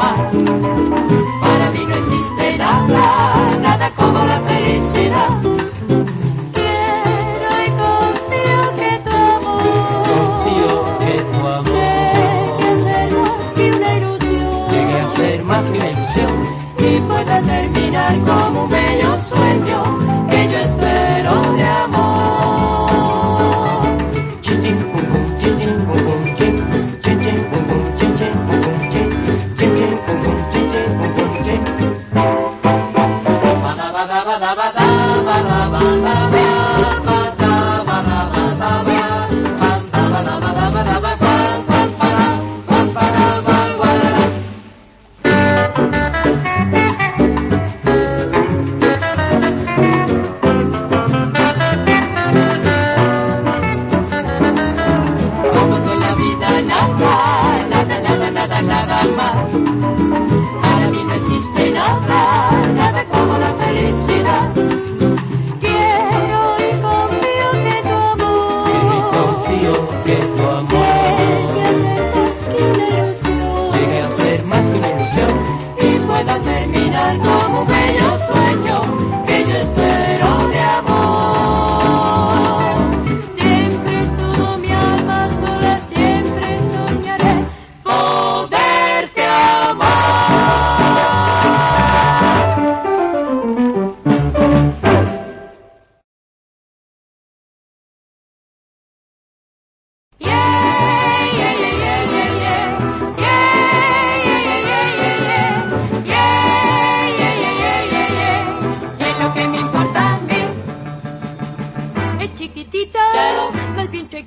mar. oh, oh, oh,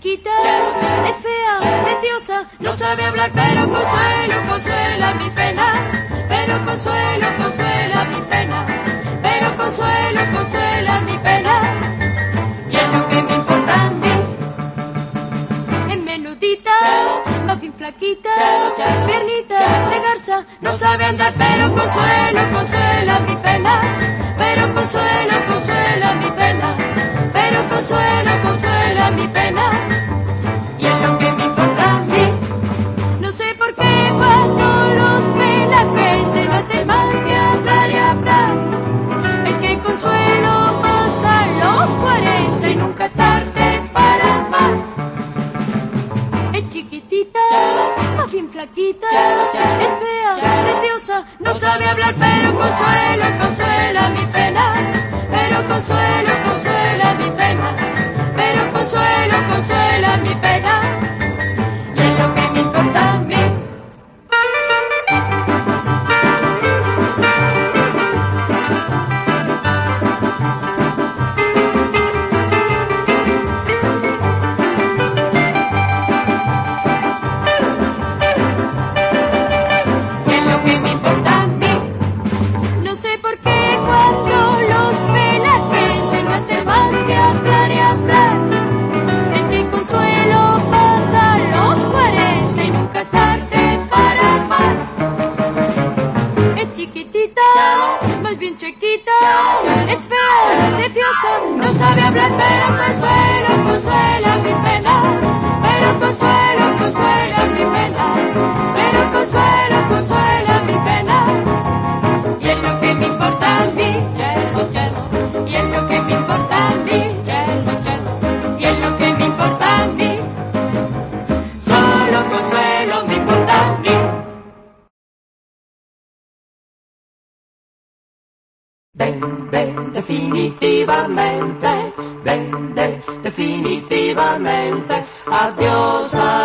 es fea, preciosa, no sabe hablar, pero consuelo, consuela mi pena. Pero consuelo, consuela mi pena. Pero consuelo, consuela mi pena. Y es lo que me importa a mí. Es menudita, más bien flaquita, piernita de garza, no sabe andar, pero consuelo, consuela mi pena. Pero consuelo, consuela mi pena. también. es feo, tedioso, no sabe hablar, pero consuela, consuela mi pena, pero consuela, consuela. definitivamente, de, de, definitivamente, adiós. adiós.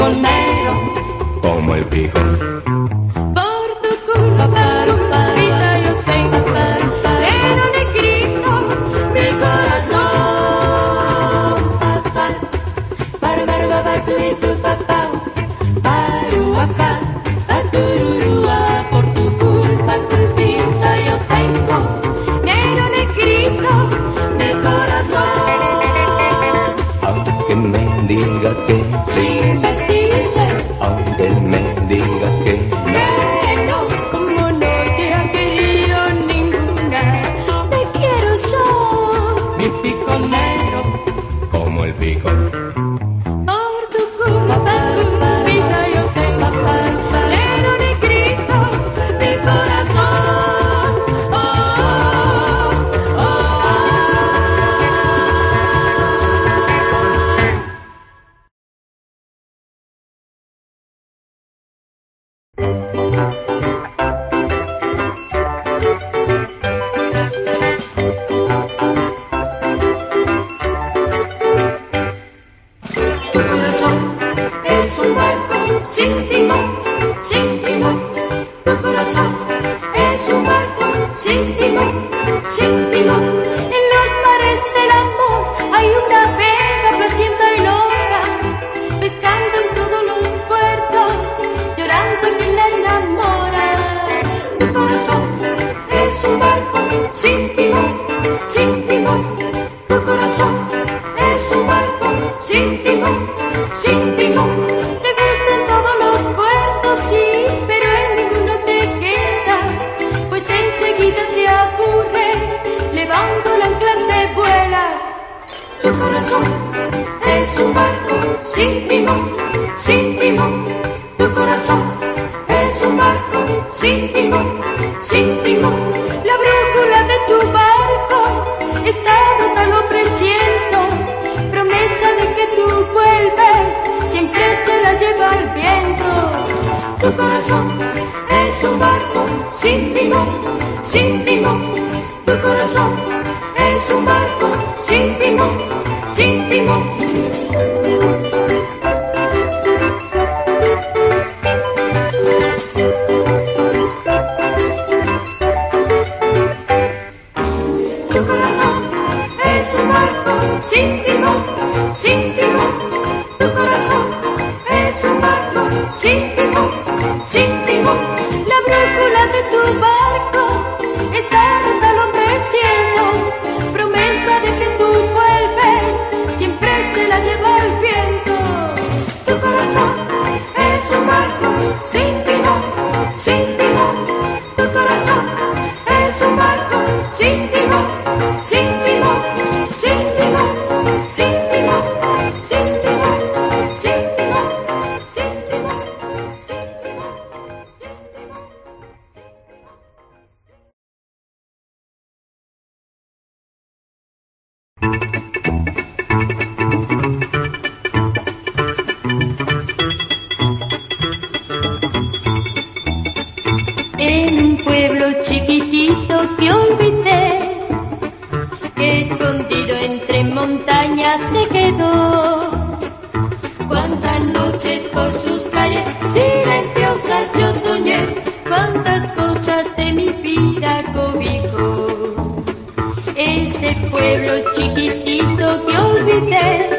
colmero como el pico. Tu corazón es un barco sin timón, sin timón. Tu corazón es un barco sin timón, sin timón. En los mares del amor hay una vega floreciendo y loca, pescando en todos los puertos, llorando en quien la enamora. Tu corazón es un barco sin timón, sin timón. Tu corazón corazón es un barco sin timón, sin timón. Tu corazón es un barco sin timón, sin timón. La brújula de tu barco está rota, lo presiento. Promesa de que tú vuelves, siempre se la lleva el viento. Tu corazón es un barco sin timón, sin timón. Tu corazón es un barco sin timón. escondido entre montañas se quedó. Cuántas noches por sus calles silenciosas yo soñé, cuántas cosas de mi vida cobijó. Ese pueblo chiquitito que olvidé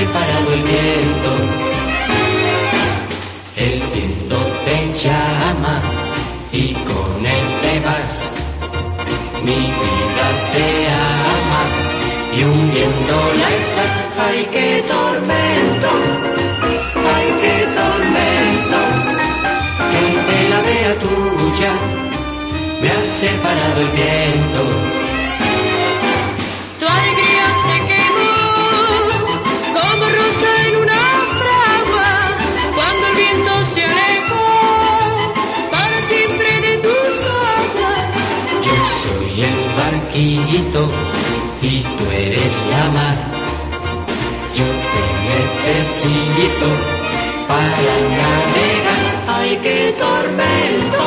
separado el viento. El viento te llama y con él te vas. Mi vida te ama y hundiéndola estás. Ay, qué tormento, ay, qué tormento, que de la vera tuya me ha separado el viento. Y tú eres la mar. Yo te necesito para navegar. Ay, qué tormento,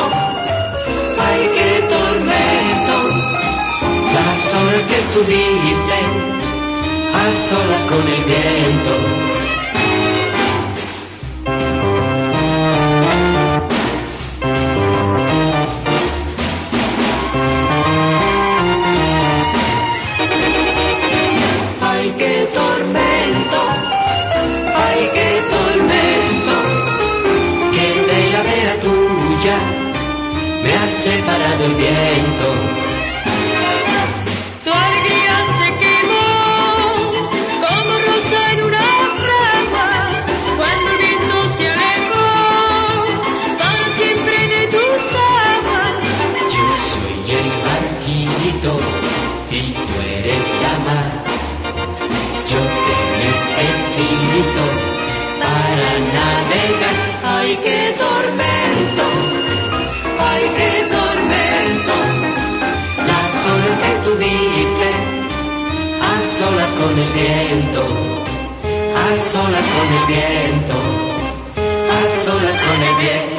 ay, qué tormento. La sol que estuviste a solas con el viento. Tú eres la mar. Yo te necesito para navegar. Ay, qué tormento, ay, qué tormento. La sola que estuviste a solas con el viento, a solas con el viento, a solas con el viento.